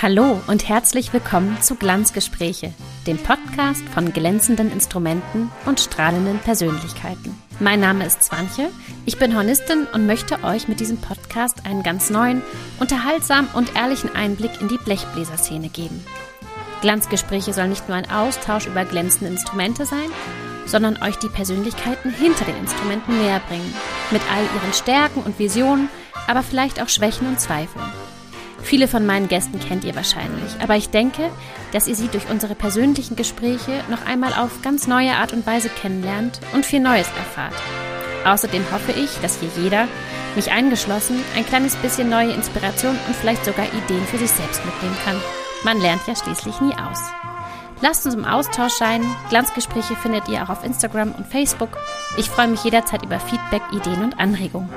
Hallo und herzlich willkommen zu Glanzgespräche, dem Podcast von glänzenden Instrumenten und strahlenden Persönlichkeiten. Mein Name ist Zwanche, ich bin Hornistin und möchte euch mit diesem Podcast einen ganz neuen, unterhaltsamen und ehrlichen Einblick in die Blechbläserszene geben. Glanzgespräche soll nicht nur ein Austausch über glänzende Instrumente sein, sondern euch die Persönlichkeiten hinter den Instrumenten näher bringen, mit all ihren Stärken und Visionen, aber vielleicht auch Schwächen und Zweifeln. Viele von meinen Gästen kennt ihr wahrscheinlich, aber ich denke, dass ihr sie durch unsere persönlichen Gespräche noch einmal auf ganz neue Art und Weise kennenlernt und viel Neues erfahrt. Außerdem hoffe ich, dass hier jeder, mich eingeschlossen, ein kleines bisschen neue Inspiration und vielleicht sogar Ideen für sich selbst mitnehmen kann. Man lernt ja schließlich nie aus. Lasst uns im Austausch sein. Glanzgespräche findet ihr auch auf Instagram und Facebook. Ich freue mich jederzeit über Feedback, Ideen und Anregungen.